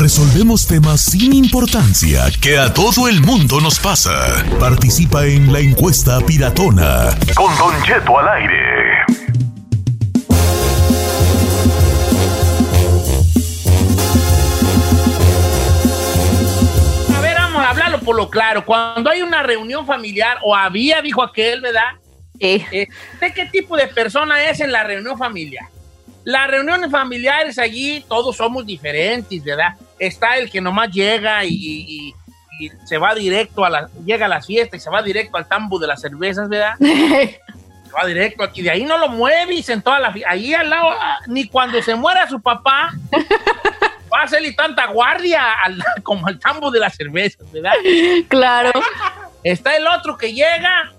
Resolvemos temas sin importancia que a todo el mundo nos pasa. Participa en la encuesta piratona. Con Don Cheto al aire. A ver, vamos a hablarlo por lo claro. Cuando hay una reunión familiar, o había, dijo aquel, ¿verdad? Sí. Eh, ¿De qué tipo de persona es en la reunión familiar? Las reuniones familiares allí, todos somos diferentes, ¿verdad? Está el que nomás llega y, y- y se va directo a la, llega a la fiesta y se va directo al tambo de las cervezas, ¿verdad? Se va directo aquí, de ahí no lo mueves en toda la fiesta. Ahí al lado, ah, ni cuando se muera su papá, va a hacerle tanta guardia al- como al tambo de las cervezas, ¿verdad? claro. Está el otro que llega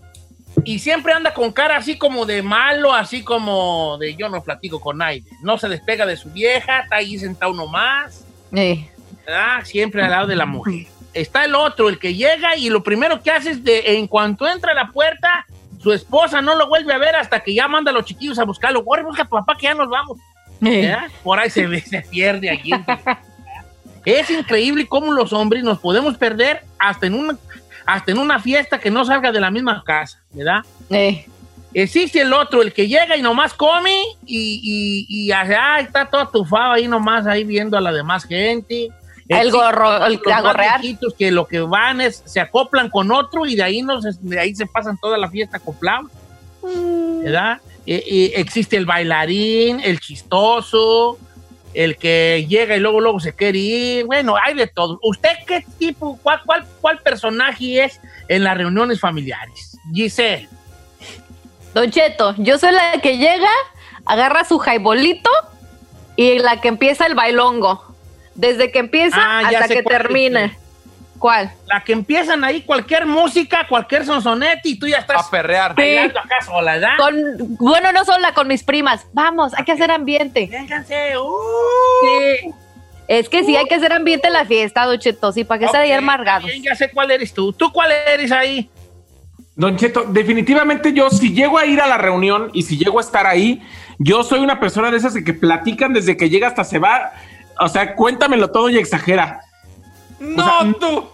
y siempre anda con cara así como de malo, así como de yo no platico con nadie. No se despega de su vieja, está ahí sentado uno más, Eh, ¿verdad? siempre al lado de la mujer. Está el otro, el que llega y lo primero que hace es de, en cuanto entra a la puerta, su esposa no lo vuelve a ver hasta que ya manda a los chiquillos a buscarlo. Corre, busca a tu papá que ya nos vamos. eh. Por ahí se, ve, se pierde allí. es increíble cómo los hombres nos podemos perder hasta en una, hasta en una fiesta que no salga de la misma casa, ¿verdad? Eh. Existe el otro, el que llega y nomás come y, y, y hace, ah, está todo atufado ahí nomás, ahí viendo a la demás gente. El gorro, el viejitos que lo que van es, se acoplan con otro y de ahí, no se- de ahí se pasan toda la fiesta acoplados. ¿verdad? Eh, eh, existe el bailarín, el chistoso, el que llega y luego luego se quiere ir. Bueno, hay de todo. ¿Usted qué tipo, cuál, cuál, cuál personaje es en las reuniones familiares? Giselle. Don Cheto, yo soy la que llega, agarra su jaibolito y la que empieza el bailongo. Desde que empieza Ah, hasta que es. ¿Cuál? La que empiezan ahí cualquier música, cualquier sonsonete y tú ya estás A perrear. bailando acá sola, ¿verdad? Con, bueno, no sola, con mis primas. Vamos, hay que hacer ambiente. Vénganse, uh. Sí. Es que sí, hay que hacer ambiente en la fiesta, Don Cheto, sí, para que estén ahí Ok, amargados. bien, ya sé cuál eres tú. ¿Tú cuál eres ahí? Don Cheto, definitivamente yo, si llego a ir a la reunión y si llego a estar ahí, yo soy una persona de esas que, que platican desde que llega hasta se va. O sea, cuéntamelo todo y exagera. No, sea, tú.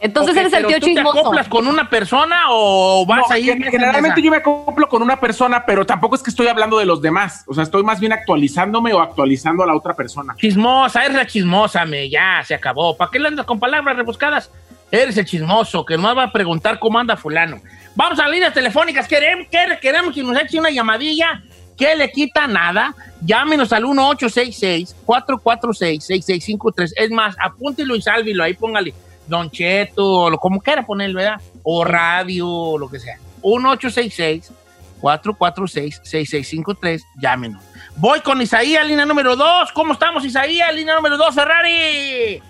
Entonces eres el tío ¿tú te chismoso. acoplas con una persona o vas No, a ir? gen- generalmente yo me acoplo con una persona, pero tampoco es que estoy hablando de los demás. O sea, estoy más bien actualizándome o actualizando a la otra persona. Chismosa, eres la chismosa, me, ya, se acabó. ¿Para qué le andas con palabras rebuscadas? Eres el chismoso, que nos va a preguntar cómo anda fulano. Vamos a las líneas telefónicas, queremos, quer- queremos que nos eche una llamadilla que le quita nada. Llámenos al 1866-446-6653. Es más, apúntelo y sálvilo, ahí póngale Don Cheto, o lo- como quiera ponerlo, ¿verdad? O radio, o lo que sea. 1866-446-6653, llámenos. Voy con Isaías, línea número 2. ¿Cómo estamos, Isaías? Línea número 2, Ferrari.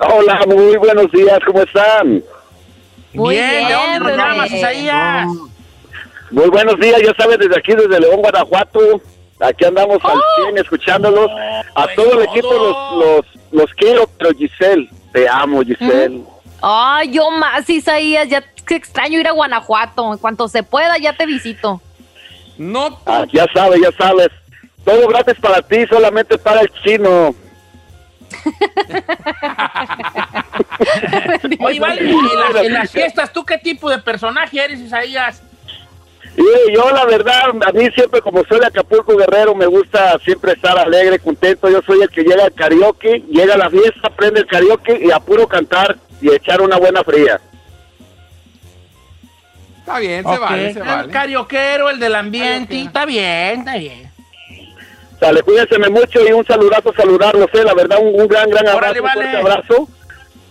Hola, muy buenos días, ¿cómo están? Muy bien, ¿de bien, dónde nos bebé. llamas, Isaías? Muy buenos días, ya sabes, desde aquí, desde León, Guanajuato. Aquí andamos al 100 escuchándolos. A pues todo el equipo los, los, los quiero, pero Giselle, te amo, Giselle. Ay, yo más, Isaías, ya que extraño ir a Guanajuato. En cuanto se pueda, ya te visito. No, Ah, ya sabes, ya sabes. Todo gratis para ti, solamente para el chino. Oye, vale, en las, en las fiestas, ¿tú qué tipo de personaje eres, Isaías? Y yo la verdad, a mí siempre como soy de Acapulco Guerrero, me gusta siempre estar alegre, contento. Yo soy el que llega al karaoke, llega a la fiesta, prende el karaoke y a puro cantar y echar una buena fría. Está bien, se vale, se El vale. carioquero, el del ambiente, está bien, está bien. Sale, cuídense mucho y un saludazo, saludarlos, eh, la verdad, un, un gran, gran abrazo, Órale, un vale. fuerte abrazo.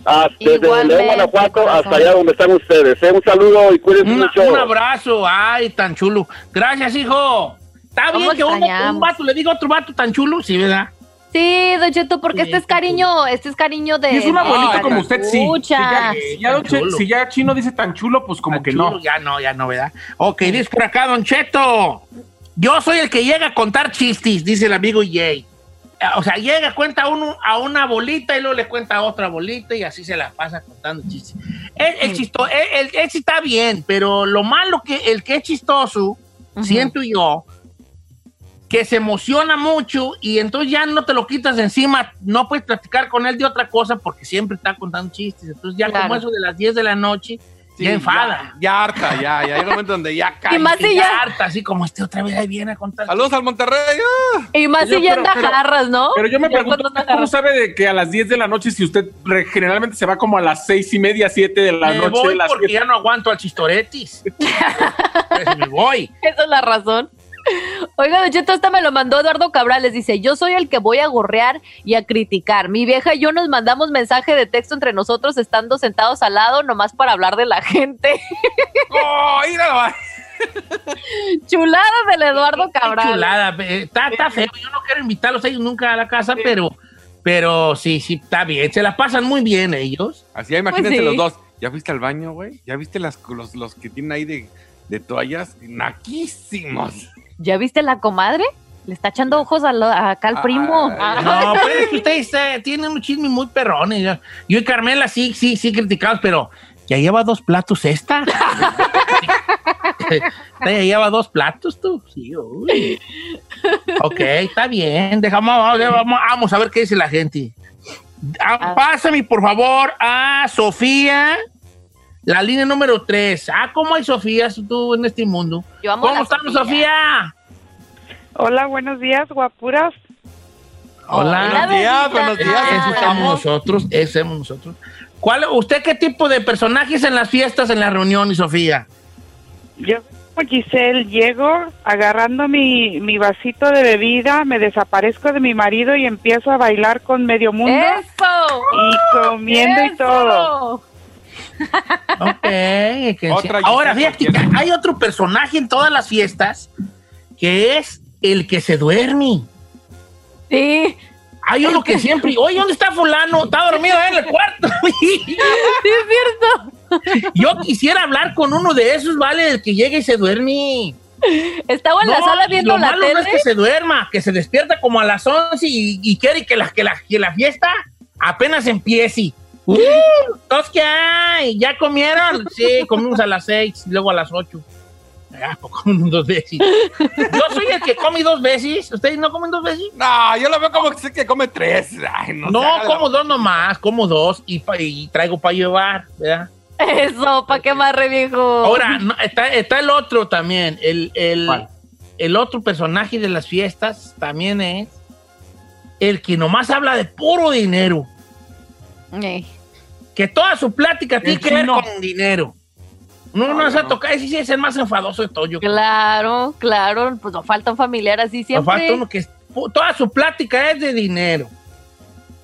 Ah, desde León, Guanajuato, hasta allá donde están ustedes. eh. Un saludo y cuídense Una- mucho. un abrazo, ay, tan chulo. Gracias, hijo. Está ¿Cómo bien que uno, un vato le diga a otro vato tan chulo, sí, ¿verdad? Sí, Don Cheto, porque Sí, este es cariño, este es cariño de. Es un abuelito de como usted, sí. Si escucha. ya, si ya Che- si ya Chino dice tan chulo, pues como Tan que chulo, no. Ya no, ya no, ¿verdad? Ok, dice por acá, Don Cheto. Yo soy el que llega a contar chistes, dice el amigo Jay. O sea, llega, cuenta uno a una bolita y luego le cuenta a otra bolita y así se la pasa contando chistes. El, el, chisto- el, el- el está bien, pero lo malo que el que es chistoso, siento yo, que se emociona mucho y entonces ya no te lo quitas de encima, no puedes platicar con él de otra cosa porque siempre está contando chistes. Entonces ya Claro. como eso de las 10 de la noche, Sí, ya enfada. Ya, ya harta, ya, ya. Llega un momento donde ya cae. Y más si ya, harta, así como este otra vez ahí viene a contar. Saludos al Monterrey. ah. y más si ya anda jarras, ¿no? Pero yo me pregunto, cuando anda ¿usted ¿cómo sabe de que a las 10 de la noche, si usted generalmente se va como a las seis y media, 7 de la me noche? voy las porque siete? ya no aguanto al chistoretis. Pues me voy. Esa es la razón. Oiga, Don Cheto, esta me lo mandó Eduardo Cabrales. Dice, yo soy el que voy a gorrear y a criticar. Mi vieja y yo nos mandamos mensaje de texto entre nosotros estando sentados al lado, nomás para hablar de la gente. ¡Oh, míralo! Chulada del Eduardo Qué Cabrales. chulada. Está, está feo. Yo no quiero invitarlos a ellos nunca a la casa, pero, pero sí, sí, está bien. Se la pasan muy bien ellos. Así, imagínense Pues sí. los dos. ¿Ya fuiste al baño, güey? ¿Ya viste las, los, los que tienen ahí de, de toallas? Naquísimos. ¿Ya viste la comadre? Le está echando ojos a lo- a acá al Ah, primo. ay, Ah. No, pero es que ustedes eh, tienen un chisme muy perrones. Yo, yo y Carmela sí, sí, sí criticados, pero ya lleva dos platos esta. ya lleva dos platos tú. Sí, uy. Ok, está bien. Dejamos, vamos, vamos- a ver qué dice la gente. Ah, Ah. Pásame, por favor, a Sofía, la línea número 3. Ah, ¿cómo hay Sofía tú en este mundo? Yo amo a ¿Cómo estamos, Sofía. Hola, buenos días, guapuras. Hola. Buenos días, buenos días. Eso somos Escuchamos. nosotros, ese somos nosotros. ¿Cuál, ¿Usted qué tipo de personajes en las fiestas, en la reunión, Sofía? Yo como Giselle llego agarrando mi, mi vasito de bebida, me desaparezco de mi marido y empiezo a bailar con medio mundo ¡Eso! y comiendo y ¡Eso! todo. Ok. que Otra sí. Ahora, fíjate, que hay otro personaje en todas las fiestas que es el que se duerme. Sí, Hay uno que siempre, oye, ¿dónde está fulano? Está dormido en el cuarto. sí es cierto. Yo quisiera hablar con uno de esos, ¿vale? El que llega y se duerme. Estaba en la sala viendo lo la malo tele. no es que se duerma, que se despierta como a las 11 y, y quiere que la, que, la, que la fiesta apenas empiece. Uh, ¿Todos qué hay? ¿Ya comieron? Sí, comimos a las 6 y luego a las 8. Ah, pues comen dos veces. Yo soy el que come dos veces. ¿Ustedes no comen dos veces? No, yo lo veo como que sé que come tres. Ay, no, No, como dos nomás, como dos y, pa- y traigo para llevar, ¿verdad? Eso, ¿para qué más re viejo? Ahora, no, está, está el otro también. El, el, ¿Cuál? el otro personaje de las fiestas también es el que nomás habla de puro dinero. Ey. Que toda su plática tiene que ver con dinero. No, no, No, se toca, ese sí es el más enfadoso de todo. Yo creo. Claro, claro, pues nos falta un familiar así Nos siempre. falta uno que toda su plática es de dinero.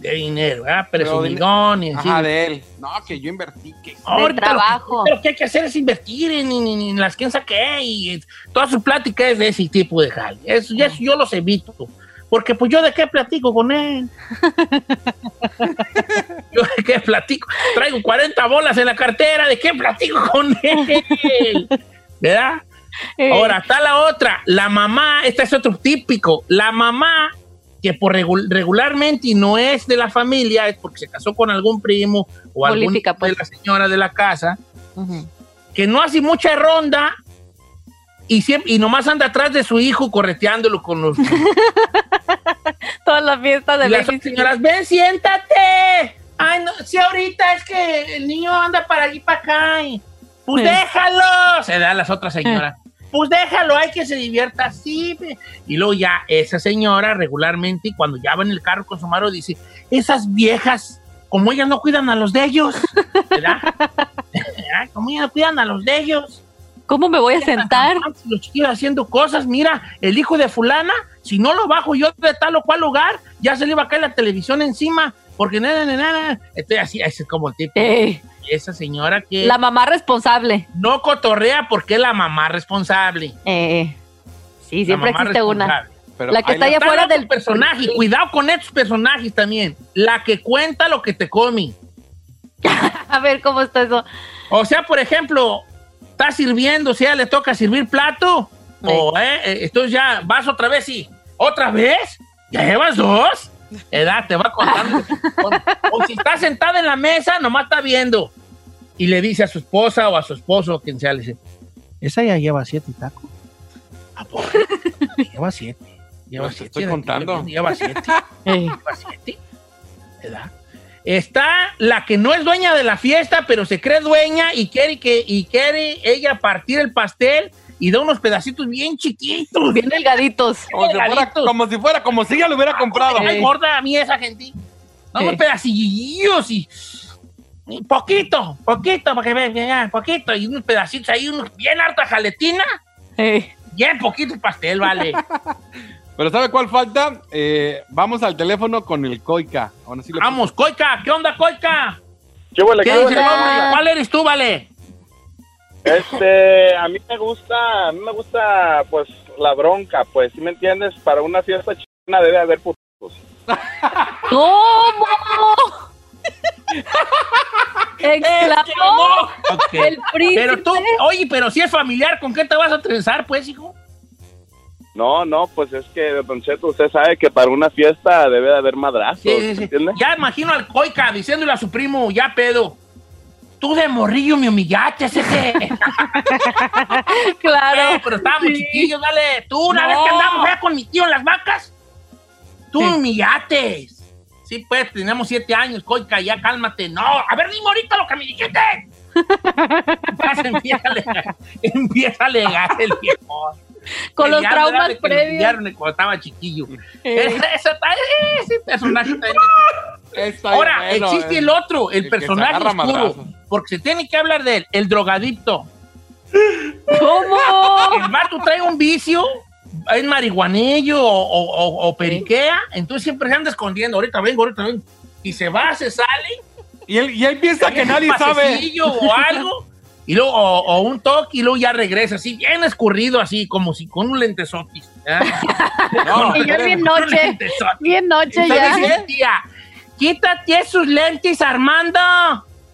De dinero, ¿verdad? Pero Presumidón y así. Ajá, de él. No, que yo invertí. Que... Ahorita trabajo. Lo que, lo que hay que hacer es invertir en, en- en- en las que saqué y toda su plática es de ese tipo de jale. Eso, eso yo los evito. Porque pues yo de qué platico con él. yo de qué platico. Traigo 40 bolas en la cartera, ¿de qué platico con él? ¿Verdad? Eh, Ahora, está la otra, la mamá, este es otro típico, la mamá que por regu- regularmente y no es de la familia, es porque se casó con algún primo o Política, pues. de la señora de la casa, ujú. que no hace mucha ronda y, siempre, y nomás anda atrás de su hijo correteándolo con los... Toda la fiesta de y las señoras, ven, siéntate. Ay, no, si ahorita es que el niño anda para allí para acá. y, pues Sí. déjalo. Se da a las otras señoras. pues déjalo, hay que se divierta así. Y luego ya esa señora regularmente, cuando ya va en el carro con su marido, dice, esas viejas, como ellas no cuidan a los de ellos, ¿verdad? ¿Verdad? Como ellas no cuidan a los de ellos. ¿Cómo me voy a sentar? Los chiquillos haciendo cosas, mira, el hijo de fulana, si no lo bajo yo de tal o cual lugar, ya se le iba a caer la televisión encima, porque nada, nada, nada. Estoy así, ese es como el tipo. Eh, Esa señora que la mamá responsable. no cotorrea porque es la mamá responsable. Eh, sí, La siempre existe una. Pero La que está allá afuera del personaje, cuidado con estos personajes también. La que cuenta lo que te come. A ver, ¿cómo está eso? O sea, por ejemplo, está sirviendo, si a le toca servir plato, o eh, eh, entonces ya vas otra vez y, ¿otra vez? ¿Ya llevas dos? Edad, te va contando. o, o si está sentada en la mesa, nomás está viendo. Y le dice a su esposa o a su esposo, quien sea, le dice, ¿esa ya lleva siete tacos? ¿A poco? lleva siete. Lleva siete. estoy contando. Lleva siete. Lleva siete. ¿Verdad? Está la que no es dueña de la fiesta, pero se cree dueña y quiere que y quiere ella partir el pastel y da unos pedacitos bien chiquitos. bien delgaditos. Como si, fuera, como si fuera, como si ella lo hubiera comprado. Me cae gorda a mí esa gente. Da unos pedacillos y, y poquito, poquito, para que vean, vean, poquito. Y unos pedacitos ahí, unos bien harta jaletina, Eh, bien poquito el pastel, vale. Pero ¿sabe cuál falta? Eh, vamos al teléfono con el Coica. Ahora sí Vamos, Coica, ¿qué onda, Coica? ¿Qué huele, ¿Qué qué dice? ¿Cuál eres tú, vale? Este, a mí me gusta, a mí me gusta, pues, la bronca, pues, si me entiendes? Para una fiesta china debe haber putos. ¿Cómo? Exclamó el príncipe. Pero tú, oye, pero si es familiar, ¿con qué te vas a trenzar, pues, hijo? No, no, pues es que, Don Cheto, usted sabe que para una fiesta debe de haber madrazos, Sí, sí, ¿me sí. entiende? Ya imagino al Coica diciéndole a su primo, ya pedo. Tú de morrillo me humillaste, ese. Claro. Eh, pero estábamos Sí. chiquillos, dale. Tú, una No. vez que andamos allá con mi tío en las vacas, tú Sí. me humillaste. Sí, pues, tenemos siete años, Coica, ya cálmate. No, a ver, dime ahorita lo que me dijiste. Empieza a alegar, empieza a alegar el viejo. Con los traumas previos. cuando estaba chiquillo. Eh. Esa, esa, ese personaje. Está Ahora, bueno, existe eh. el otro, el, el personaje oscuro. Porque se tiene que hablar de él, el drogadicto. ¿Cómo? El vato trae un vicio, es marihuanillo o, o- o- o periquea, entonces siempre se anda escondiendo. Ahorita vengo, ahorita vengo. Y se va, se sale. Y él, y él piensa que nadie sabe. o algo. Y luego, o, o un toque y luego ya regresa, así bien escurrido, así como si con un lentesotis. ¿eh? No, Y ya es bien noche. Bien noche ya. dice, tía, quítate esos lentes, Armando.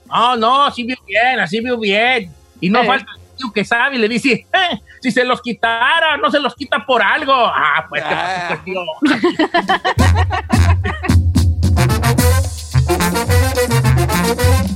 No, no, así vio bien, así vio bien. Y no Eh. falta el tío que sabe y le dice, "Eh, si se los quitara, no se los quita por algo. Ah, pues, ¿qué Ah. pasó, tío?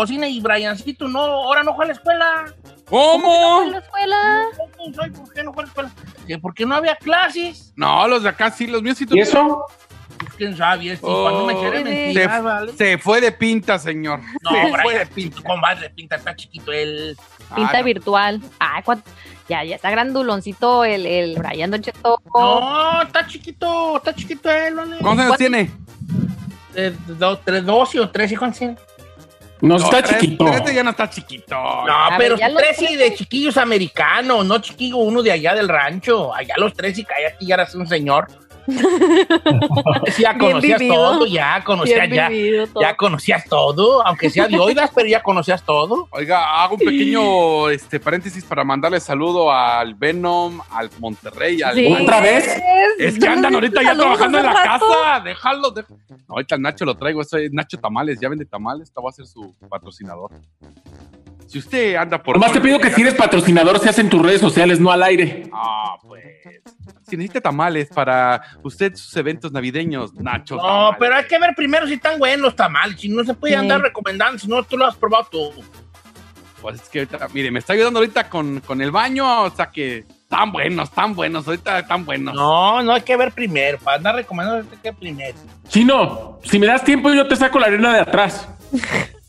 Cocina y Briancito no, ahora no fue a la escuela. ¿Cómo? la escuela? ¿Por qué no fue a la escuela? Que Porque no había clases. No, los de acá sí, los míos sí ¿Y eso? Pues, ¿Quién sabe? Este, Oh, cuando me se, se fue de pinta, señor. No, se fue Brian, de pinta. tu compadre pinta, está chiquito él. Pinta Ah, no. virtual. Cuán- ya, ya está granduloncito el, el Brian Don Cheto. No, está chiquito, está chiquito él, ¿vale? ¿Cuántos años tiene? Eh, dos, tres, doce o tres, ¿cuántos tiene? No, está tres- chiquito. tres ya no está chiquito. No, A pero ver, tres y de chiquillos americanos, no chiquillo uno de allá del rancho. Allá los tres y cállate, ya eras un señor. Sí, ya conocías vivido. todo, ya conocías, ya, todo. ya conocías todo, aunque sea de oídas, pero ya conocías todo. Oiga, hago un pequeño este, paréntesis para mandarle saludo al Venom, al Monterrey, al... Sí. ¿Otra vez? Es que andan ahorita ya trabajando en la rato. casa. Déjalo. déjalo. No, ahorita Nacho lo traigo. Eso es Nacho Tamales. Ya vende tamales. Esta va a ser su patrocinador. Si usted anda por. Nomás te pido que si eres patrocinador seas en tus redes sociales, no al aire. Ah, pues. Si necesita tamales para usted sus eventos navideños, Nacho. No, Tamales. pero hay que ver primero si están buenos los tamales, si no se puede Sí. andar recomendando, si no tú lo has probado tú. Pues es que ahorita, mire, me está ayudando ahorita con, con el baño. O sea que tan buenos, tan buenos. Ahorita tan buenos. No, no hay que ver primero, para andar recomendando hay que ver primero. Chino, si me das tiempo yo te saco la arena de atrás.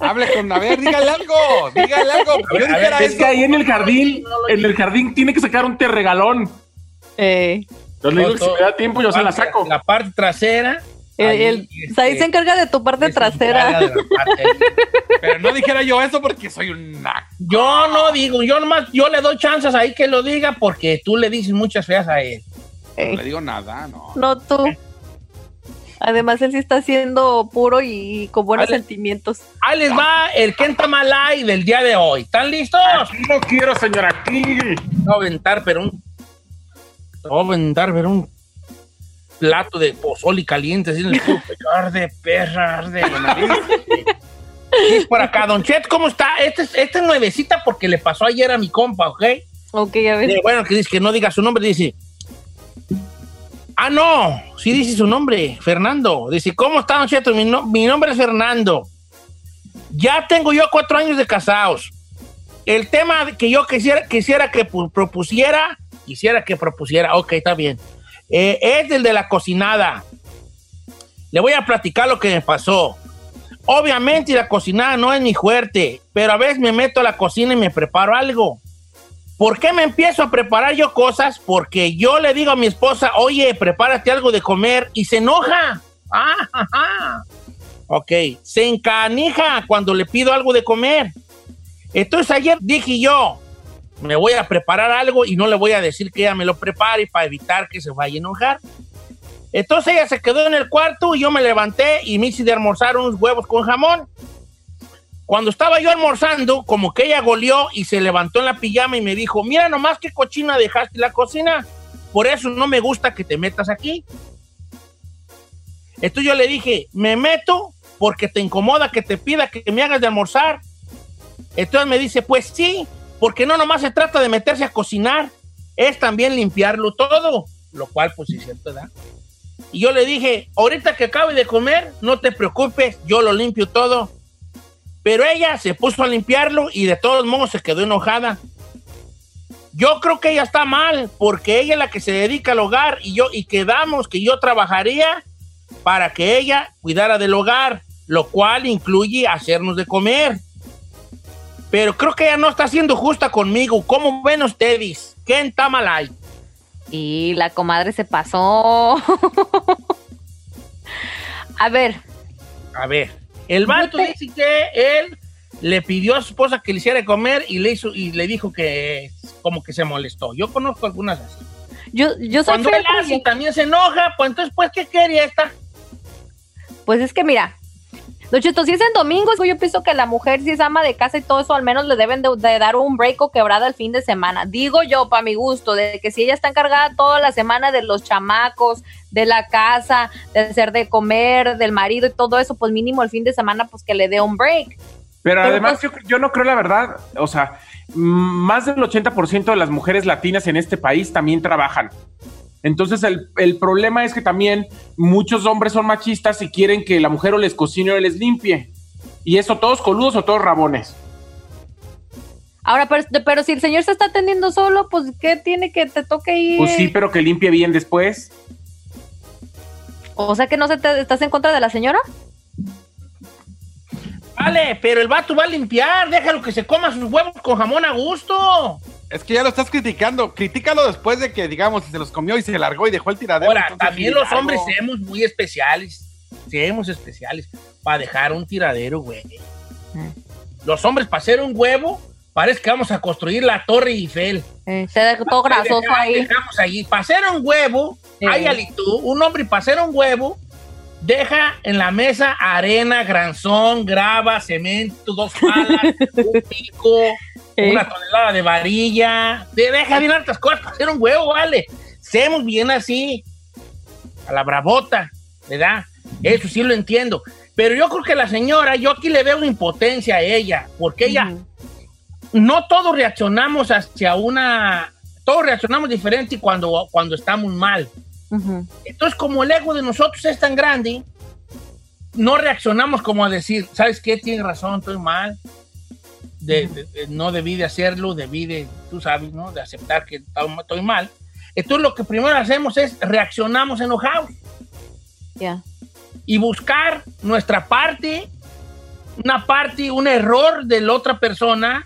Hable con. A ver, dígale algo. Dígale algo. A ver, Yo a dijera ver, Es eso. que ahí en el jardín, en el jardín tiene que sacar un terregalón. Eh, Yo le digo que si me da tiempo yo se la saco. La parte trasera. el, ahí, el- este, ahí se encarga de tu parte trasera. parte- Pero no dijera yo eso porque soy un naco. Yo no digo, yo nomás, yo le doy chances ahí que lo diga porque tú le dices muchas feas a él. No Eh, le digo nada, no. no tú. Además, él sí está siendo puro y con buenos Ale- sentimientos. Ahí les va el Kenta Malay del día de hoy. ¿Están listos? Aquí lo quiero, señor, aquí. Te voy a aventar, pero un. Te voy a aventar, pero un plato de pozoli caliente, así en el. Arde, perra, arde. la nariz. Es por acá, Don Chet, ¿cómo está? Esta es, esta es nuevecita porque le pasó ayer a mi compa, ¿ok? Ok, a ver. Eh, bueno, que dice que no diga su nombre, dice. Ah, no, sí dice su nombre, Fernando. Dice, ¿cómo está, Don Cheto? Mi, no- mi nombre es Fernando. Ya tengo yo cuatro años de casados. El tema que yo quisiera, quisiera que pu- propusiera, quisiera que propusiera, ok, está bien, eh, es el de la cocinada. Le voy a platicar lo que me pasó. Obviamente la cocinada no es mi fuerte, pero a veces me meto a la cocina y me preparo algo. ¿Por qué me empiezo a preparar yo cosas? Porque yo le digo a mi esposa, oye, prepárate algo de comer y se enoja. Ah, ajá. Ok, se encanija cuando le pido algo de comer. Entonces ayer dije yo, me voy a preparar algo y no le voy a decir que ella me lo prepare para evitar que se vaya a enojar. Entonces ella se quedó en el cuarto y yo me levanté y me hice de almorzar unos huevos con jamón. Cuando estaba yo almorzando, como que ella goleó y se levantó en la pijama y me dijo, mira nomás qué cochina dejaste la cocina, por eso no me gusta que te metas aquí. Entonces yo le dije, me meto porque te incomoda que te pida que me hagas de almorzar. Entonces me dice, pues sí, porque no nomás se trata de meterse a cocinar, es también limpiarlo todo, lo cual pues es cierto, ¿verdad? Y yo le dije, ahorita que acabe de comer, no te preocupes, yo lo limpio todo. Pero ella se puso a limpiarlo y de todos modos se quedó enojada. Yo creo que ella está mal, porque ella es la que se dedica al hogar y yo y quedamos que yo trabajaría para que ella cuidara del hogar, lo cual incluye hacernos de comer. Pero creo que ella no está siendo justa conmigo. ¿Cómo ven ustedes? ¿Qué en Tamalay? Y la comadre se pasó. a ver. A ver. El vato dice que él le pidió a su esposa que le hiciera comer y le hizo y le dijo que como que se molestó. Yo conozco algunas así. Yo, yo soy Cuando él hace y también se enoja, pues entonces, pues, ¿qué quería esta? Pues es que mira, Don Cheto, si es en domingo, yo pienso que la mujer, si es ama de casa y todo eso, al menos le deben de, de dar un break o quebrada el fin de semana. Digo yo, para mi gusto, de que si ella está encargada toda la semana de los chamacos, de la casa, de hacer de comer, del marido y todo eso, pues mínimo el fin de semana, pues que le dé un break. Pero Pero además yo, yo no creo la verdad, o sea, más del 80% de las mujeres latinas en este país también trabajan. Entonces el, el problema es que también muchos hombres son machistas y quieren que la mujer o les cocine o les limpie. Y eso todos coludos o todos rabones. Ahora, pero, pero si el señor se está atendiendo solo, pues ¿qué tiene que te toque ir? Pues sí, pero que limpie bien después. O sea que no se te, estás en contra de la señora. Vale, pero el vato va a limpiar. Déjalo que se coma sus huevos con jamón a gusto. Es que ya lo estás criticando. Critícalo después de que, digamos, se los comió y se largó y dejó el tiradero. Ahora, también los hombres seamos muy especiales. Seamos especiales para dejar un tiradero, güey. Los hombres para hacer un huevo, parece que vamos a construir la Torre Eiffel. Eh, se dejó todo grasoso Deja- ahí. Dejamos allí. Para hacer un huevo, hay tú, un hombre para hacer un huevo, deja en la mesa arena, granzón, grava, cemento, dos palas, un pico, una tonelada de varilla. De- deja bien hartas cosas para hacer un huevo, vale. Seamos bien así. A la bravota, ¿verdad? Eso sí lo entiendo. Pero yo creo que la señora, yo aquí le veo impotencia a ella, porque ella, no todos reaccionamos hacia una, todos reaccionamos diferente cuando, cuando estamos mal. Entonces, como el ego de nosotros es tan grande, no reaccionamos como a decir, ¿sabes qué? Tienes razón, estoy mal. De- de- de- no debí de hacerlo, debí de, tú sabes, ¿no? De aceptar que estoy mal. Entonces, lo que primero hacemos es reaccionamos enojados Ya. y buscar nuestra parte, una parte, un error de la otra persona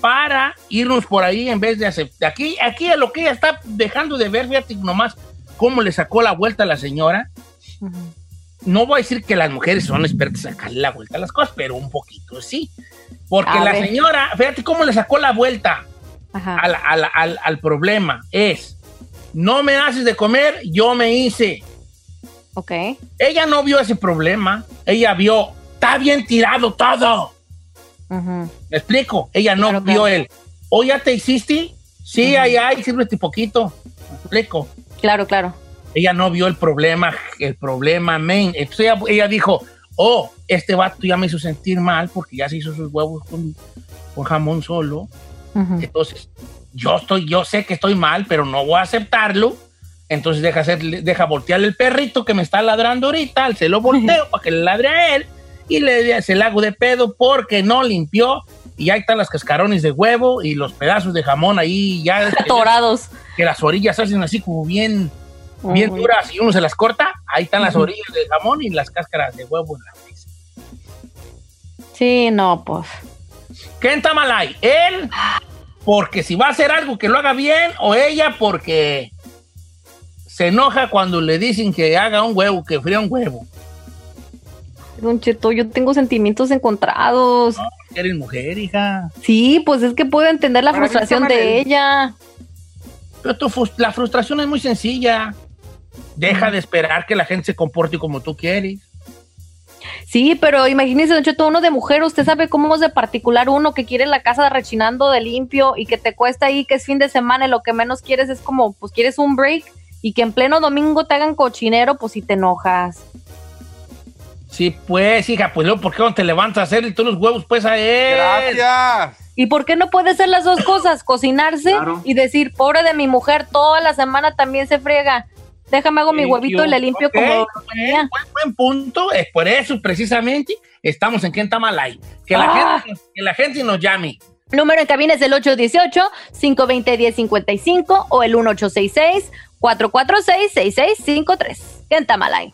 para irnos por ahí en vez de aceptar. Aquí, aquí a lo que ella está dejando de ver, fíjate nomás cómo le sacó la vuelta a la señora. No voy a decir que las mujeres son expertas en sacarle la vuelta a las cosas, pero un poquito sí. Porque A la ver. señora, fíjate cómo le sacó la vuelta al, al- al- al problema. Es, no me haces de comer, yo me hice. Ok. Ella no vio ese problema. Ella vio, está bien tirado todo. ¿Me explico? Ella no vio él. ¿O ya te hiciste? Sí, ahí hay, sírvete poquito. ¿Me explico? Claro, claro. Ella no vio el problema, el problema main. Entonces ella, ella dijo, oh, este vato ya me hizo sentir mal porque ya se hizo sus huevos con, con jamón solo. Entonces, yo estoy, yo sé que estoy mal, pero no voy a aceptarlo. Entonces deja, hacer, deja voltearle el perrito que me está ladrando ahorita, se lo volteo para que le ladre a él y le se le hago de pedo porque no limpió y ahí están las cascarones de huevo y los pedazos de jamón ahí ya atorados. Que las orillas hacen así como bien, bien duras y uno se las corta, ahí están las orillas del jamón y las cáscaras de huevo en la mesa. Sí, no, pues. ¿Quién está mal ahí? ¿Él? Porque si va a hacer algo que lo haga bien o ella porque se enoja cuando le dicen que haga un huevo, que fría un huevo. Don Cheto, yo tengo sentimientos encontrados. Eres mujer, hija. Sí, pues es que puedo entender la Para frustración de el- ella. Pero tu la frustración es muy sencilla. Deja de esperar que la gente se comporte como tú quieres. Sí, pero imagínese, Don Cheto, uno de mujer, usted sabe cómo es de particular uno que quiere la casa rechinando de limpio y que te cuesta ahí que es fin de semana y lo que menos quieres es como, pues quieres un break y que en pleno domingo te hagan cochinero, pues si te enojas. Sí, pues, hija, pues luego, ¿por qué no te levantas a hacerle todos los huevos pues a él? Gracias. ¿Y por qué no puede ser las dos cosas? Cocinarse y decir, pobre de mi mujer, toda la semana también se friega. Déjame hago mi Limpio. huevito y le limpio Ok, como lo tenía. buen, buen punto. Es por eso, precisamente, estamos en Quinta Malay. Que la, Ah. gente, que la gente nos llame. Número en cabina es el 818-520-1055 o el 1866-446-6653. Kentamalay.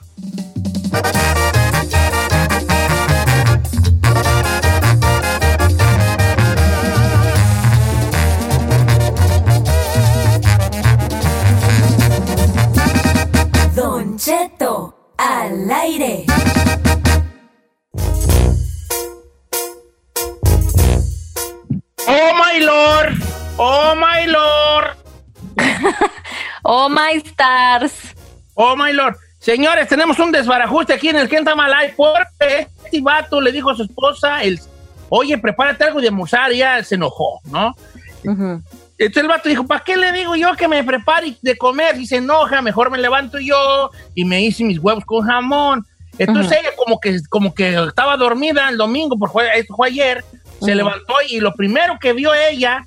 My stars. oh my lord. Señores, tenemos un desbarajuste aquí en el Kenta Malay porque este vato le dijo a su esposa, el, oye, prepárate algo de almorzar, y ella se enojó, ¿no? Entonces el vato dijo, ¿para qué le digo yo que me prepare de comer? Si se enoja, mejor me levanto yo y me hice mis huevos con jamón. Entonces ella como que, como que estaba dormida el domingo, porque fue, esto fue ayer, se levantó y lo primero que vio ella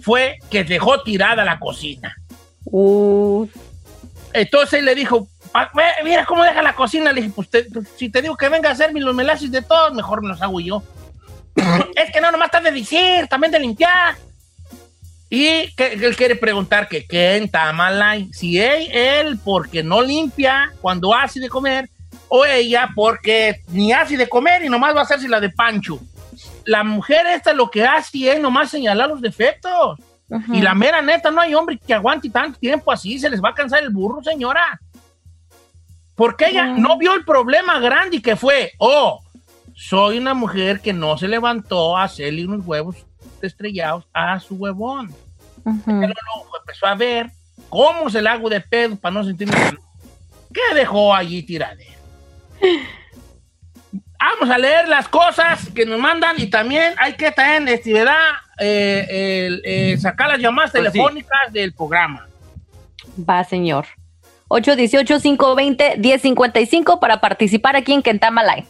fue que dejó tirada la cocina. Uh, Entonces le dijo, "Pa- ve, mira cómo deja la cocina. Le dije, pues te- pues, si te digo que venga a hacerme los melaces de todos, mejor me los hago yo. es que no, nomás está de decir, también de limpiar. Y que él quiere preguntar que qué en Tamalay, si él, él porque no limpia cuando hace de comer, o ella porque ni hace de comer y nomás va a hacerse la de Pancho. La mujer esta lo que hace es nomás señalar los defectos. Y la mera neta, no hay hombre que aguante tanto tiempo así, se les va a cansar el burro, señora. Porque ella no vio el problema grande que fue, oh, soy una mujer que no se levantó a hacerle unos huevos estrellados a su huevón. Pero luego empezó a ver cómo se le hago de pedo para no sentirme. ¿Qué dejó allí tiradero? Vamos a leer las cosas que nos mandan y también hay que también, este, ¿verdad? Eh, el, eh, sacar las llamadas Pues sí. telefónicas del programa. Va, señor. 818-520-1055 para participar aquí en Kentamalay.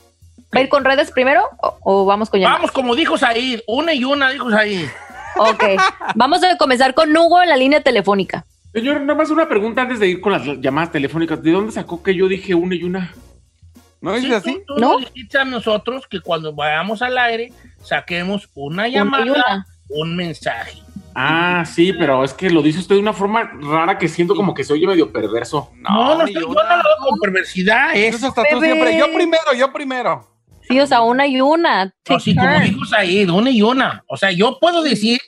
¿Va a ir con redes primero o, o vamos con llamadas? Vamos, como dijo Said, una y una dijo Said. Ok. Vamos a comenzar con Hugo en la línea telefónica. Señor, nada más una pregunta antes de ir con las llamadas telefónicas. ¿De dónde sacó que yo dije una y una? ¿No Sí, tú- tú nos dijiste a nosotros que cuando vayamos al aire saquemos una llamada, una. un mensaje. Ah, sí, pero es que lo dice usted de una forma rara que siento como que se oye medio perverso. No, no, estoy- yo no lo hago con perversidad. Es, Eso hasta tú siempre. Yo primero, yo primero. Sí, o sea, una y una. No, sí, como dijo Said, una y una. O sea, yo puedo decir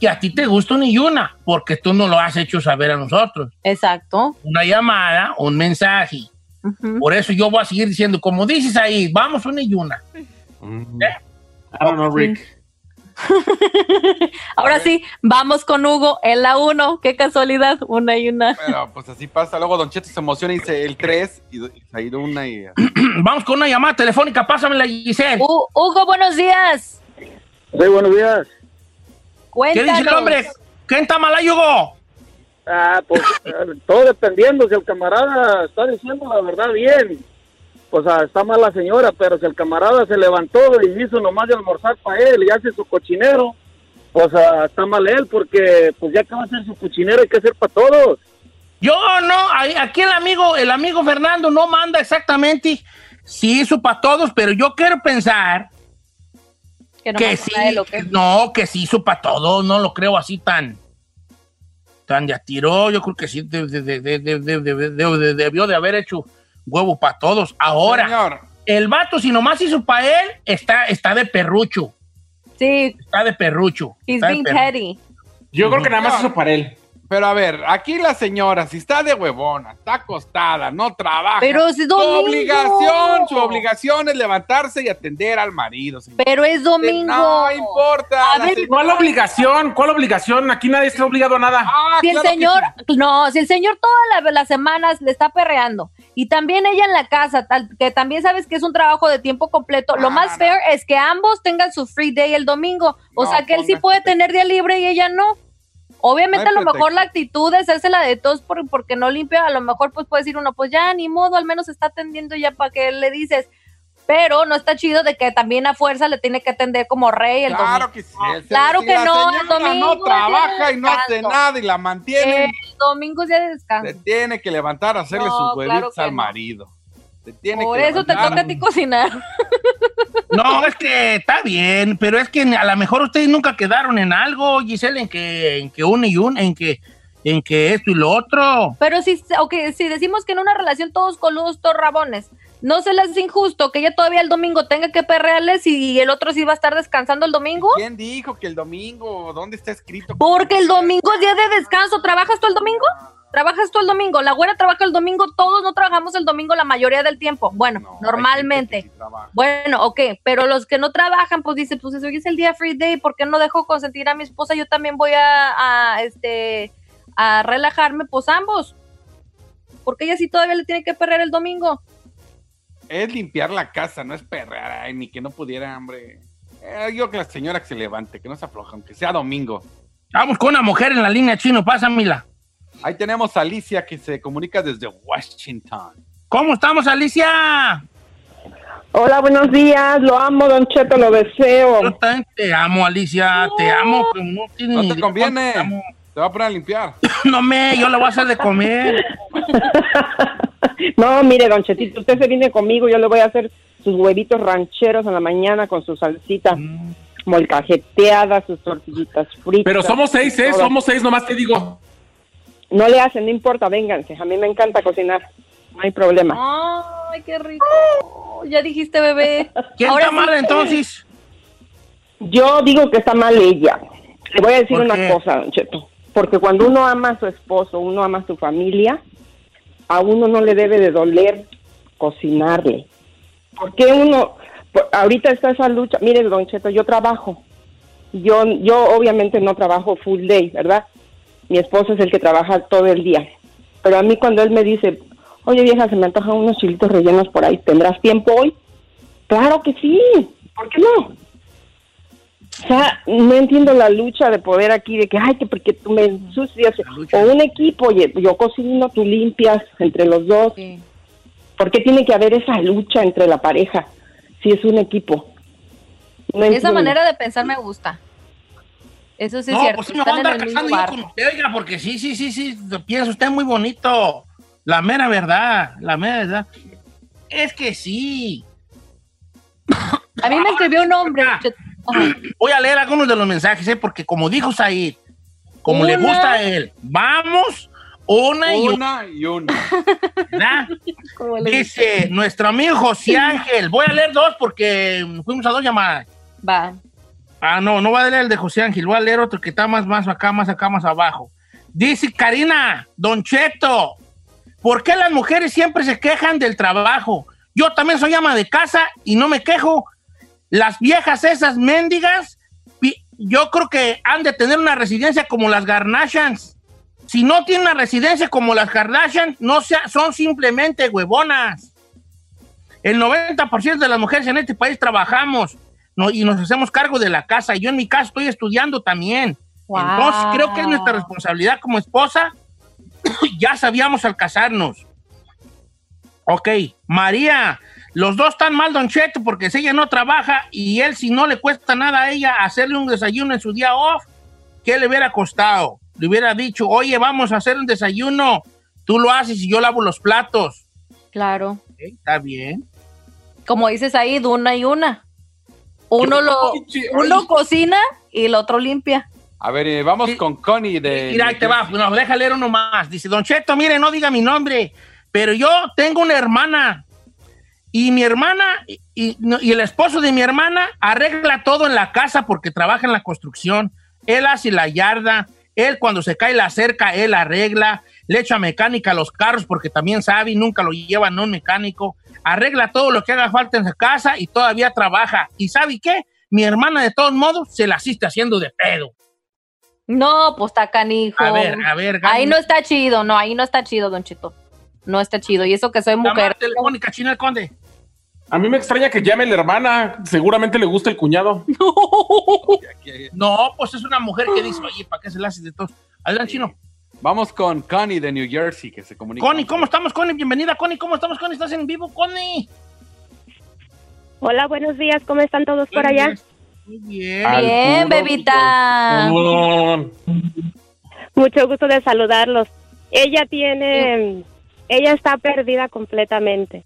que a ti te gusta una y una, porque tú no lo has hecho saber a nosotros. Exacto. Una llamada, un mensaje. Por eso yo voy a seguir diciendo, como dices ahí, vamos una y una. I don't know, Rick. Ahora sí, vamos con Hugo en la 1. Qué casualidad, una y una. Pero pues así pasa. Luego Don Cheto se emociona y dice el 3 y, y Zaid una y. Vamos con una llamada telefónica, pásamela, Giselle. Hu- Hugo, buenos días. Sí, buenos días. ¿Qué Cuéntanos. dice el hombre? ¿Qué está mal Hugo? Ah, pues eh, todo dependiendo, si el camarada está diciendo la verdad bien, pues ah, está mal la señora, pero si el camarada se levantó y hizo nomás de almorzar para él y hace su cochinero, pues ah, está mal él, porque pues ya que va a hacer su cochinero hay que hacer para todos. Yo no, aquí el amigo, el amigo Fernando no manda exactamente si hizo para todos, pero yo quiero pensar Que, que nomás sí, para él, ¿o qué? no, que sí hizo para todos, no lo creo así tan, Tan de tiró, yo creo que sí, de, de, debió de haber hecho huevo para todos. Ahora, el vato, si nomás hizo para él, está, está de perrucho. Sí. Está de perrucho. He's está being perrucho. petty. Yo creo que nada más hizo para él. Pero a ver, aquí la señora, si está de huevona, está acostada, no trabaja. Pero es su domingo. obligación, su obligación es levantarse y atender al marido. Pero es domingo. No importa. A la ver, señora- ¿Cuál obligación? ¿Cuál obligación? Aquí nadie está obligado a nada. Ah, si el claro que señor, no, si el señor todas la- las semanas le está perreando y también ella en la casa, tal, que también sabes que es un trabajo de tiempo completo, lo más fair es que ambos tengan su free day el domingo. O No, sea que él sí puede tener día libre y ella no. Obviamente No a lo mejor la actitud de hacerse la de todos por, porque no limpia, a lo mejor pues puede decir uno, pues ya ni modo, al menos está atendiendo ya para que le dices. Pero no está chido de que también a fuerza le tiene que atender como rey el Claro domingo. que sí. Claro Si que la no, el domingo no es trabaja y no hace nada y la mantiene. El domingo es día de descanso. Se tiene que levantar a hacerle No, sus huevitos al no. marido. Se tiene Por que eso te toca a ti cocinar. No, es que está bien, pero es que a lo mejor ustedes nunca quedaron en algo, Giselle, en que, en que uno y uno, en que, en que esto y lo otro. Pero si, okay, si decimos que en una relación todos coludos, todos rabones, ¿no se les hace injusto que ella todavía el domingo tenga que perrearles y el otro sí va a estar descansando el domingo? ¿Quién dijo que el domingo? ¿Dónde está escrito? Porque el domingo es día de descanso. ¿Trabajas tú el domingo? ¿Trabajas tú el domingo? La güera trabaja el domingo, todos no trabajamos el domingo la mayoría del tiempo. Bueno, normalmente. bueno, ok, pero los que no trabajan, pues dice, pues hoy es el día free day, ¿por qué no dejo consentir a mi esposa? Yo también voy a, a este, a relajarme, pues ambos. Porque ella sí todavía le tiene que perder el domingo. Es limpiar la casa, no es perrear, ay, ni que no pudiera, hombre. Eh, yo que la señora que se levante, que no se afloja, aunque sea domingo. Vamos con una mujer en la línea chino, pásamela. Ahí tenemos a Alicia que se comunica desde Washington. ¿Cómo estamos, Alicia? Hola, buenos días. Lo amo, Don Cheto, lo deseo. Yo también te amo, Alicia. Te amo. pero No, tienes No te idea conviene. te amo. Te va a poner a limpiar. No me, yo le voy a hacer de comer. No, mire, Don Chetito, usted se viene conmigo, yo le voy a hacer sus huevitos rancheros en la mañana con su salsita Mm. molcajeteada, sus tortillitas fritas. Pero somos seis, ¿eh? todo. Somos seis, nomás te digo. No le hacen, no importa, vénganse. A mí me encanta cocinar, no hay problema. Ay, qué rico. Ya dijiste, bebé. ¿Quién Ahora está sí. mal entonces? Yo digo que está mal ella. Le voy a decir ¿Por una qué? cosa, Don Cheto. Porque cuando uno ama a su esposo, uno ama a su familia, a uno no le debe de doler cocinarle. Porque uno, por- ahorita está esa lucha, mire, Don Cheto, yo trabajo. Yo, yo obviamente no trabajo full day, ¿verdad? Mi esposo es el que trabaja todo el día. Pero a mí cuando él me dice, oye vieja, se me antojan unos chilitos rellenos por ahí, ¿tendrás tiempo hoy? Claro que sí, ¿por qué no? O sea, no entiendo la lucha de poder aquí, de que, ay, que porque tú me ensucias. O un equipo, oye, yo cocino, tú limpias entre los dos. ¿Por qué tiene que haber esa lucha entre la pareja si es un equipo? No Esa manera de pensar me gusta. Eso sí es no, cierto. pues sí me voy a andar casando yo con usted, oiga, porque sí, sí, sí, sí, lo piensa usted muy bonito. La mera verdad, la mera verdad. Es que sí. A mí me escribió un hombre. Voy a leer algunos de los mensajes, ¿eh? porque como dijo Said, como le gusta a él, vamos una y una. Una y una. ¿verdad? Dice nuestro amigo José Ángel. Voy a leer dos porque fuimos a dos llamadas. Va. Ah, no, no voy a leer el de José Ángel, voy a leer otro que está más, más acá, más acá, más abajo. Dice Karina, Don Cheto, ¿por qué las mujeres siempre se quejan del trabajo? Yo también soy ama de casa y no me quejo. Las viejas esas mendigas, yo creo que han de tener una residencia como las Garnashans. Si no tienen una residencia como las Kardashians, no son simplemente huevonas. El 90% de las mujeres en este país trabajamos no, y nos hacemos cargo de la casa. Yo en mi caso estoy estudiando también. Entonces creo que es nuestra responsabilidad como esposa. ya sabíamos al casarnos. Ok, María, los dos están mal, Don Cheto, porque si ella no trabaja y él si no le cuesta nada a ella hacerle un desayuno en su día off, ¿qué le hubiera costado? Le hubiera dicho, oye, vamos a hacer un desayuno, tú lo haces y yo lavo los platos. Claro. Está bien. Como dices ahí, de una y una. Uno lo, uno cocina y el otro limpia. A ver, eh, vamos con Connie de. Mira, ahí te va, no, deja leer uno más. Dice, Don Cheto, mire, no diga mi nombre, pero yo tengo una hermana y mi hermana y, y- no, y el esposo de mi hermana arregla todo en la casa porque trabaja en la construcción. Él hace la yarda, él cuando se cae la cerca, él arregla, le echa mecánica a los carros porque también sabe y nunca lo llevan a un mecánico. Arregla todo lo que haga falta en su casa y todavía trabaja. ¿Y sabe qué? Mi hermana de todos modos se la asiste haciendo de pedo. No, pues está canijo. A ver, a ver, Ahí no está chido, no, ahí no está chido, Don Chito. No está chido. Y eso que soy mujer. Telefónica, Chino el Conde. A mí me extraña que llame la hermana. Seguramente le gusta el cuñado. No, pues es una mujer que dice, oye, ¿para qué se la hace de todo? Adelante, Chino. Vamos con Connie de New Jersey, que se comunica. Connie, ¿cómo estamos, Connie? Bienvenida, Connie. ¿Cómo estamos, Connie? ¿Estás en vivo, Connie? Hola, buenos días. ¿Cómo están todos por allá? Muy bien. Bien, bebita. Mucho gusto de saludarlos. Ella tiene, ella está perdida completamente.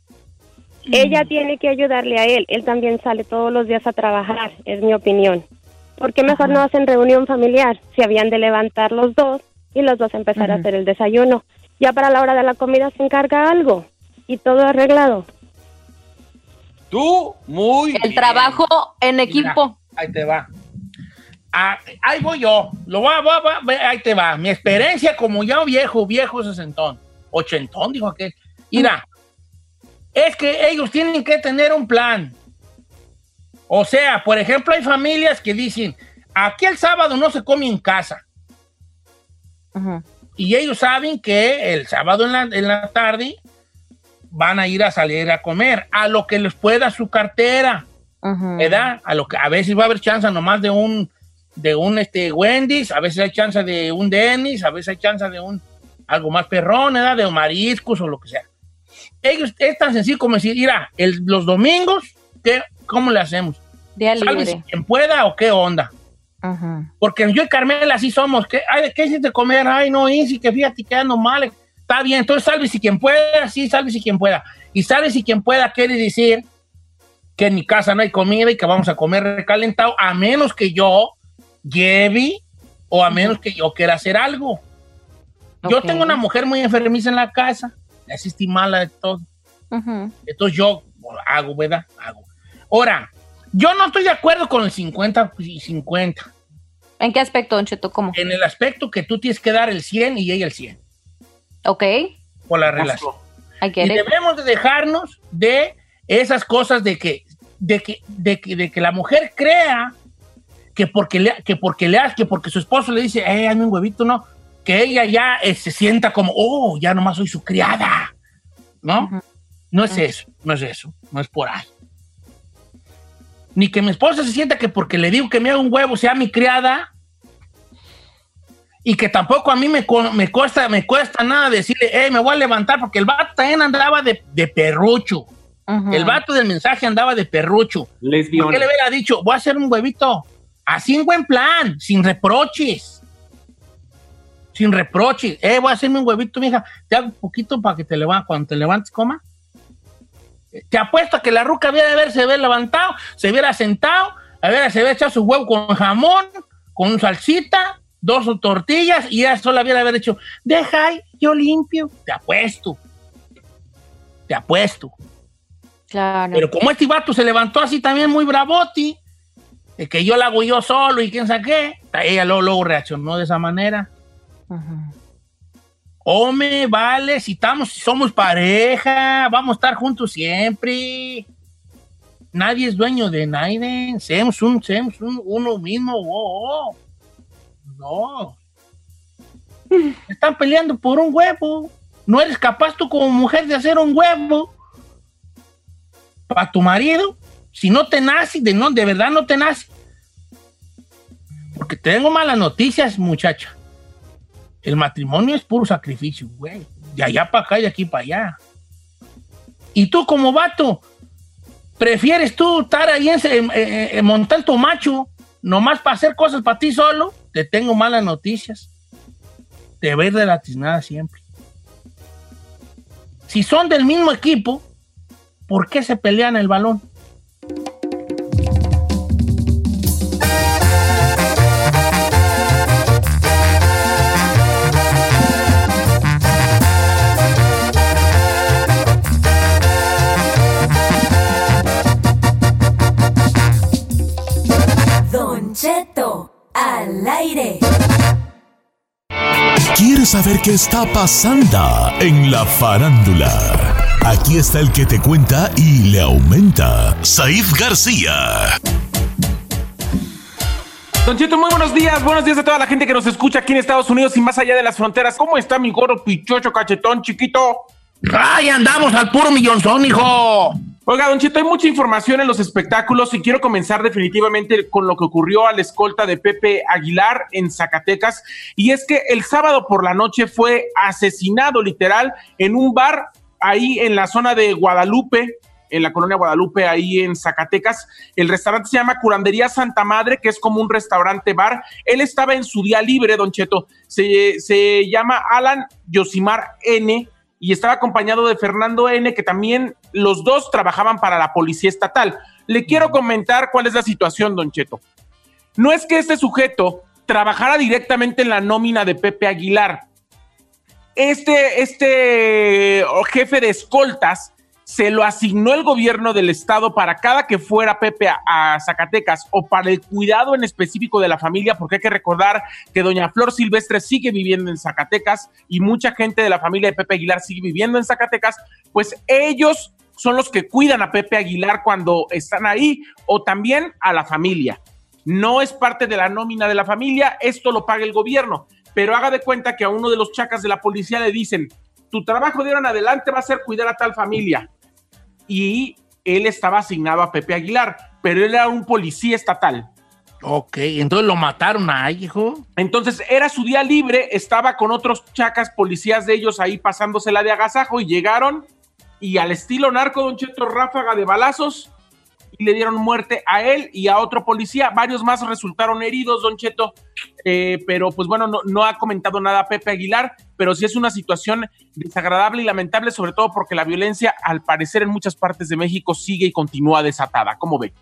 Ella tiene que ayudarle a él. Él también sale todos los días a trabajar, es mi opinión. ¿Por qué mejor no hacen reunión familiar? Si habían de levantar los dos y los dos empezar a hacer el desayuno. Ya para la hora de la comida se encarga algo y todo arreglado. Tú, muy El trabajo en equipo. Ahí te va. Ah, ahí voy yo. Lo va, va, va, ahí te va. Mi experiencia como ya viejo, viejo sesentón. Ochentón, dijo aquel. Mira, es que ellos tienen que tener un plan. O sea, por ejemplo, hay familias que dicen, aquí el sábado no se come en casa. Y ellos saben que el sábado en la, en la tarde van a ir a salir a comer, a lo que les pueda su cartera, ¿verdad? A lo que a veces va a haber chance nomás de un de un este Wendy's, a veces hay chance de un Dennis, a veces hay chance de un algo más perrón, ¿verdad? De mariscos o lo que sea. Ellos es tan sencillo como decir, mira, el- los domingos, ¿qué, ¿cómo le hacemos? Sálvese libre. quien pueda o qué onda. Porque yo y Carmela así somos. ¿Qué, ay, ¿qué hiciste comer? Ay, no, Isi, que fíjate que ando mal. Está bien, entonces sálvese quien pueda, sí, sálvese quien pueda. Y sálvese quien pueda quiere decir que en mi casa no hay comida y que vamos a comer recalentado, a menos que yo lleve o a menos que yo quiera hacer algo. Yo tengo una mujer muy enfermiza en la casa, así mala de todo. Entonces yo hago, ¿verdad? Hago. Ahora, yo no estoy de acuerdo con el 50 y 50. ¿En qué aspecto, Don Cheto? ¿Cómo? En el aspecto que tú tienes que dar el 100 y ella el 100. Ok. Por la relación. Y debemos de dejarnos de esas cosas de que, de que, de que, de que la mujer crea que porque le, que porque le que porque su esposo le dice, eh, hazme un huevito, no, que ella ya eh, se sienta como, oh, ya nomás soy su criada, ¿no? No es eso, no es eso, no es por ahí. Ni que mi esposa se sienta que porque le digo que me haga un huevo sea mi criada y que tampoco a mí me, co- me, cuesta, me cuesta nada decirle, hey, me voy a levantar porque el vato también andaba de, de perrucho. El vato del mensaje andaba de perrucho. Lesbión. ¿Por qué le hubiera dicho, voy a hacer un huevito? Así en buen plan, sin reproches. Sin reproches. Eh, voy a hacerme un huevito, mija. Te hago un poquito para que te levantes, cuando te levantes, coma. Te apuesto a que la ruca había de haberse haber levantado, se hubiera sentado, hubiera, se hubiera echado su huevo con jamón, con salsita, dos tortillas y ya solo hubiera haber hecho, deja ahí, yo limpio. Te apuesto. Te apuesto. Claro. Pero como este vato se levantó así también muy bravoti, de que yo la hago yo solo y quién sabe qué, ella luego, luego reaccionó de esa manera. Hombre, vale, si estamos, si somos pareja, vamos a estar juntos siempre. Nadie es dueño de nadie. Seamos, un, seamos un- uno mismo. oh, oh. No. Están peleando por un huevo. No eres capaz tú como mujer de hacer un huevo para tu marido. Si no te nace, de, no, de verdad no te nace. Porque tengo malas noticias, muchacha. El matrimonio es puro sacrificio, güey. De allá para acá y de aquí para allá. Y tú como vato, ¿prefieres tú estar ahí en, en- en- macho nomás para hacer cosas para ti solo? Te tengo malas noticias. Te va a ir de la tiznada siempre. Si son del mismo equipo, ¿por qué se pelean el balón? Al aire. ¿Quieres saber qué está pasando en la farándula? Aquí está el que te cuenta y le aumenta, Saif García. Don Cheto, muy buenos días. Buenos días a toda la gente que nos escucha aquí en Estados Unidos y más allá de las fronteras. ¿Cómo está mi gordo pichocho cachetón chiquito? ¡Ay, andamos al puro millonzón, hijo! Oiga, Don Cheto, hay mucha información en los espectáculos y quiero comenzar definitivamente con lo que ocurrió a la escolta de Pepe Aguilar en Zacatecas. Y es que el sábado por la noche fue asesinado literal en un bar ahí en la zona de Guadalupe, en la colonia Guadalupe, ahí en Zacatecas. El restaurante se llama Curandería Santa Madre, que es como un restaurante bar. Él estaba en su día libre, Don Cheto. Se, se llama Alan Yosimar N y estaba acompañado de Fernando N, que también los dos trabajaban para la policía estatal. Le quiero comentar cuál es la situación, Don Cheto. No es que este sujeto trabajara directamente en la nómina de Pepe Aguilar. Este, este jefe de escoltas se lo asignó el gobierno del estado para cada que fuera Pepe a, a, Zacatecas o para el cuidado en específico de la familia, porque hay que recordar que doña Flor Silvestre sigue viviendo en Zacatecas y mucha gente de la familia de Pepe Aguilar sigue viviendo en Zacatecas, pues ellos son los que cuidan a Pepe Aguilar cuando están ahí o también a la familia. No es parte de la nómina de la familia, esto lo paga el gobierno, pero haga de cuenta que a uno de los chacas de la policía le dicen, tu trabajo de ahora en adelante va a ser cuidar a tal familia. Y él estaba asignado a Pepe Aguilar, pero él era un policía estatal. Ok, entonces lo mataron ahí, hijo. Entonces era su día libre, estaba con otros chacas policías de ellos ahí pasándosela de agasajo y llegaron y al estilo narco, Don Cheto, ráfaga de balazos y le dieron muerte a él y a otro policía. Varios más resultaron heridos, Don Cheto, eh, pero pues bueno, no, no, ha comentado nada Pepe Aguilar, pero sí es una situación desagradable y lamentable, sobre todo porque la violencia, al parecer, en muchas partes de México sigue y continúa desatada. ¿Cómo ve?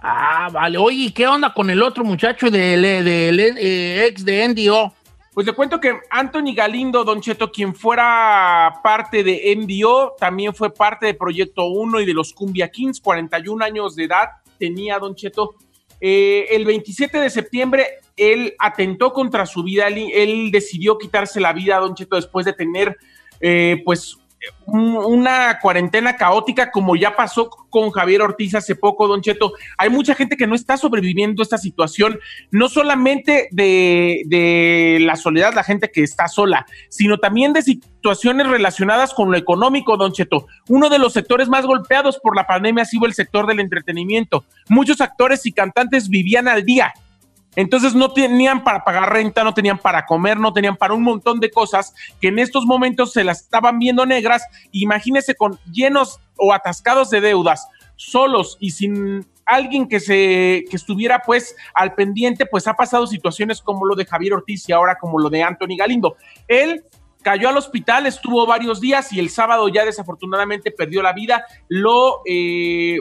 Ah, vale. Oye, ¿qué onda con el otro muchacho del de, de, de, eh, ex de NDO? Pues le cuento que Anthony Galindo, Don Cheto, quien fuera parte de MDO, también fue parte de Proyecto 1 y de los Cumbia Kings, 41 años de edad tenía Don Cheto. Eh, el 27 de septiembre él atentó contra su vida, él, él, decidió quitarse la vida, Don Cheto, después de tener eh, pues una cuarentena caótica como ya pasó con Javier Ortiz hace poco, Don Cheto. Hay mucha gente que no está sobreviviendo esta situación, no solamente de, de, la soledad, la gente que está sola, sino también de situaciones relacionadas con lo económico, Don Cheto. Uno de los sectores más golpeados por la pandemia ha sido el sector del entretenimiento. Muchos actores y cantantes vivían al día entonces no tenían para pagar renta, no tenían para comer, no tenían para un montón de cosas que en estos momentos se las estaban viendo negras. Imagínense con llenos o atascados de deudas, solos y sin alguien que se que estuviera pues al pendiente, pues ha pasado situaciones como lo de Javier Ortiz y ahora como lo de Anthony Galindo. Él cayó al hospital, estuvo varios días y el sábado ya desafortunadamente perdió la vida. Lo eh,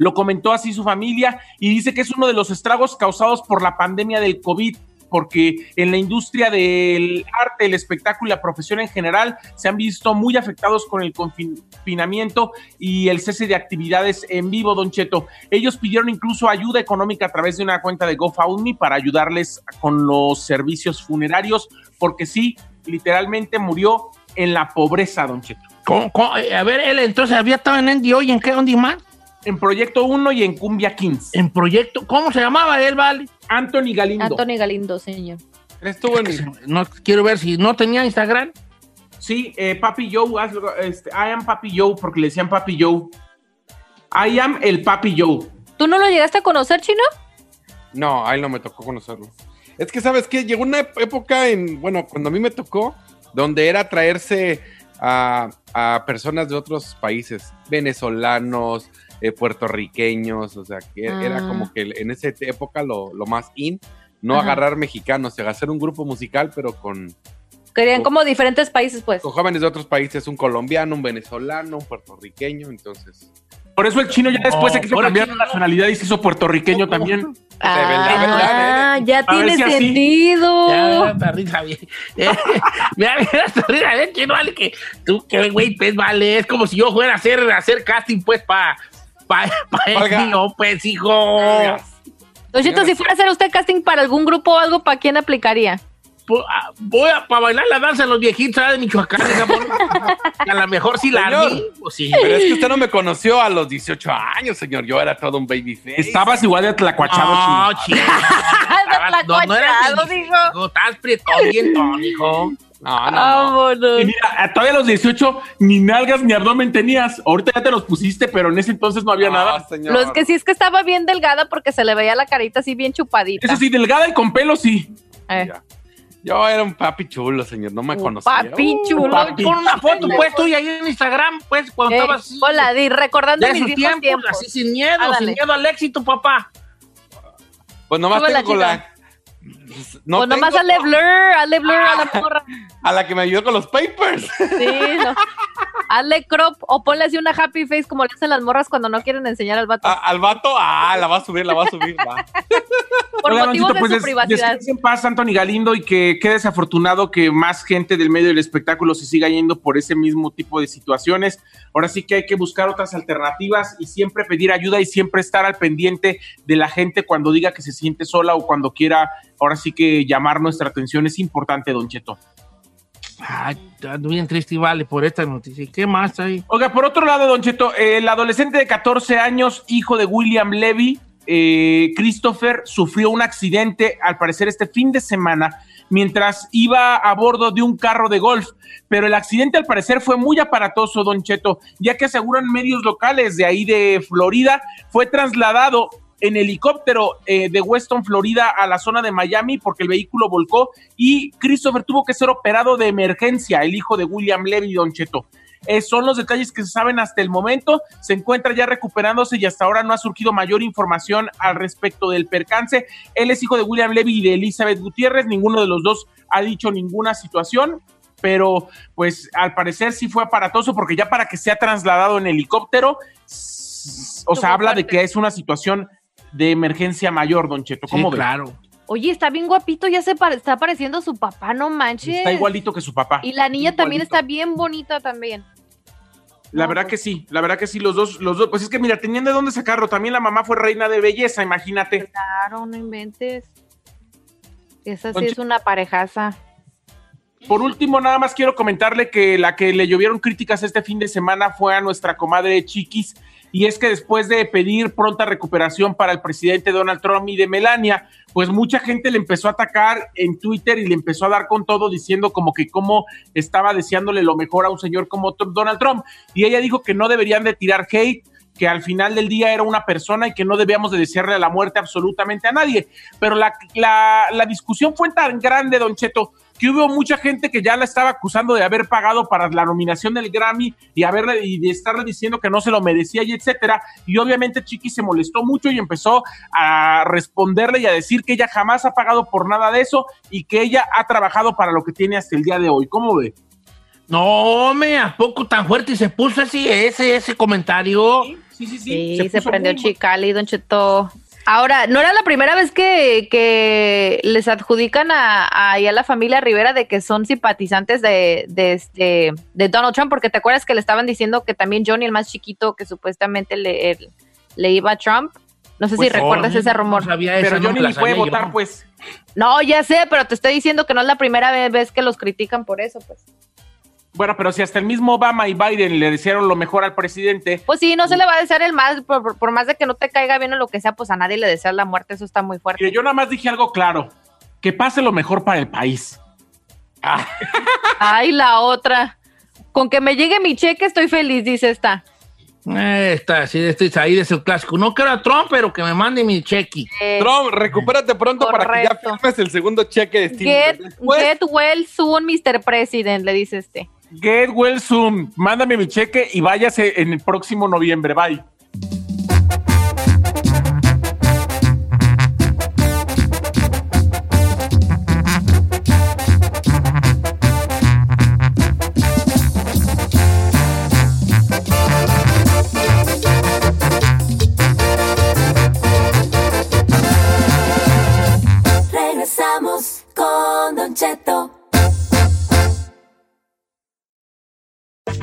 lo comentó así su familia y dice que es uno de los estragos causados por la pandemia del COVID porque en la industria del arte, el espectáculo y la profesión en general se han visto muy afectados con el confinamiento y el cese de actividades en vivo, Don Cheto. Ellos pidieron incluso ayuda económica a través de una cuenta de GoFundMe para ayudarles con los servicios funerarios, porque sí, literalmente murió en la pobreza, Don Cheto. A ver, él entonces había estado en NDO y en qué, dónde más? En Proyecto 1 y en Cumbia Kings. En Proyecto, ¿cómo se llamaba él, Vale? Anthony Galindo. Anthony Galindo, señor. Estuvo en no quiero ver si no tenía Instagram. Sí, eh, Papi Joe, este, I am Papi Joe, porque le decían Papi Joe. I am el Papi Joe. ¿Tú no lo llegaste a conocer, Chino? No, a él no me tocó conocerlo. Es que, ¿sabes qué? Llegó una época en, bueno, cuando a mí me tocó, donde era traerse a, a personas de otros países, venezolanos, eh, puertorriqueños, o sea, que ah. era como que en esa época lo, lo más in, no Ajá. agarrar mexicanos, o sea, hacer un grupo musical, pero con... Querían con, como diferentes países, pues. Con jóvenes de otros países, un colombiano, un venezolano, un puertorriqueño, entonces... Por eso el chino ya después se quiso cambiar de nacionalidad y se hizo puertorriqueño también. Ah, ya tiene si sentido. Ya, risa bien. Mira, mira, risa bien, chino, vale que tú, que güey, pues vale, es como si yo fuera a hacer, a hacer casting, pues, para pa, pa no, pues, hijo. Don Chito, si fuera a hacer usted casting para algún grupo o algo, ¿para quién aplicaría? Voy a para bailar la danza de los viejitos de Michoacán, a lo mejor sí la vi, pues sí. Pero es que usted no me conoció a los 18 años, señor. Yo era todo un babyface. Estabas igual de tlacuachado, no, chico. no, no eras dijo. Estás prietón, bien hijo. No, no, no. Y mira, todavía a los 18 ni nalgas ni abdomen tenías. Ahorita ya te los pusiste, pero en ese entonces no había no, nada. Señor. Lo es que sí es que estaba bien delgada porque se le veía la carita así bien chupadita. Eso sí, delgada y con pelo, sí. Eh. Yo era un papi chulo, señor, no me conocía. Papi chulo. Papi Pon una foto, pues, tuya ahí en Instagram, pues, cuando eh, estabas así. Hola, di, recordando mis tiempos, tiempos. Así, sin miedo, Ándale. sin miedo al éxito, papá. Pues nomás tengo con la... No pues nomás hazle blur, hazle blur a la porra. A la que me ayudó con los papers. Sí, no. Hazle crop o ponle así una happy face como le hacen las morras cuando no quieren enseñar al vato. A- al vato, ah, la va a subir, la va a subir. va. por Oiga, motivos de pues su des- privacidad. descanse en paz, Anthony Galindo, y que qué desafortunado que más gente del medio del espectáculo se siga yendo por ese mismo tipo de situaciones. Ahora sí que hay que buscar otras alternativas y siempre pedir ayuda y siempre estar al pendiente de la gente cuando diga que se siente sola o cuando quiera, ahora sí que llamar nuestra atención. Es importante, Don Cheto. Ay, bien triste, vale, por esta noticia. ¿Y ¿Qué más hay? Oiga, por otro lado, Don Cheto, el adolescente de 14 años, hijo de William Levy, eh, Christopher, sufrió un accidente, al parecer, este fin de semana, mientras iba a bordo de un carro de golf. Pero el accidente, al parecer, fue muy aparatoso, Don Cheto, ya que aseguran medios locales de ahí de Florida, fue trasladado en helicóptero eh, de Weston, Florida, a la zona de Miami, porque el vehículo volcó y Christopher tuvo que ser operado de emergencia, el hijo de William Levy, Don Cheto. Eh, son los detalles que se saben hasta el momento. Se encuentra ya recuperándose y hasta ahora no ha surgido mayor información al respecto del percance. Él es hijo de William Levy y de Elizabeth Gutiérrez. Ninguno de los dos ha dicho ninguna situación, pero pues al parecer sí fue aparatoso porque ya para que sea trasladado en helicóptero, o sea, habla de que es una situación de emergencia mayor, Don Cheto. ¿Cómo Sí, claro. Oye, está bien guapito, ya se pare- está pareciendo su papá, no manches. Está igualito que su papá. Y la niña también está bien bonita también. La verdad que sí, la verdad que sí, los dos, los dos, pues es que mira, tenían de dónde sacarlo. También la mamá fue reina de belleza, imagínate. Claro, no inventes. Esa sí Don es una parejaza. Por último, nada más quiero comentarle que la que le llovieron críticas este fin de semana fue a nuestra comadre Chiquis, y es que después de pedir pronta recuperación para el presidente Donald Trump y de Melania, pues mucha gente le empezó a atacar en Twitter y le empezó a dar con todo diciendo como que cómo estaba deseándole lo mejor a un señor como Donald Trump. Y ella dijo que no deberían de tirar hate, que al final del día era una persona y que no debíamos de desearle la muerte absolutamente a nadie. Pero la, la, la discusión fue tan grande, Don Cheto, que hubo mucha gente que ya la estaba acusando de haber pagado para la nominación del Grammy y haberle y de estarle diciendo que no se lo merecía y etcétera. Y obviamente Chiqui se molestó mucho y empezó a responderle y a decir que ella jamás ha pagado por nada de eso y que ella ha trabajado para lo que tiene hasta el día de hoy. ¿Cómo ve? No, me, ¿a poco tan fuerte se puso así ese, ese comentario? Sí, sí, Sí, se, prendió Chicali, Don Cheto. Ahora, no era la primera vez que, que les adjudican a, a, la familia Rivera de que son simpatizantes de, de, este, de Donald Trump, porque te acuerdas que le estaban diciendo que también Johnny, el más chiquito, que supuestamente le, el- le iba a Trump. No sé Pues, si recuerdas oh, ese rumor. no sabía esa, Pero no Johnny ni puede votar, yo. pues. No, ya sé, pero te estoy diciendo que no es la primera vez que los critican por eso, pues. Bueno, pero si hasta el mismo Obama y Biden le desearon lo mejor al presidente, Pues sí, no se le va a desear el más, por, por- por más de que no te caiga bien o lo que sea, pues a nadie le desea la muerte, eso está muy fuerte. mire, yo nada más dije algo claro, que pase lo mejor para el país. Ay, la otra. Con que me llegue mi cheque estoy feliz, dice esta. Eh, está, sí, este ahí es el clásico. No quiero a Trump, pero que me mande mi cheque. Trump, recupérate pronto para que ya firmes el segundo cheque de Steam. Get, get well soon, Mr. President, le dice este. Get well soon. Mándame mi cheque y váyase en el próximo noviembre. Bye.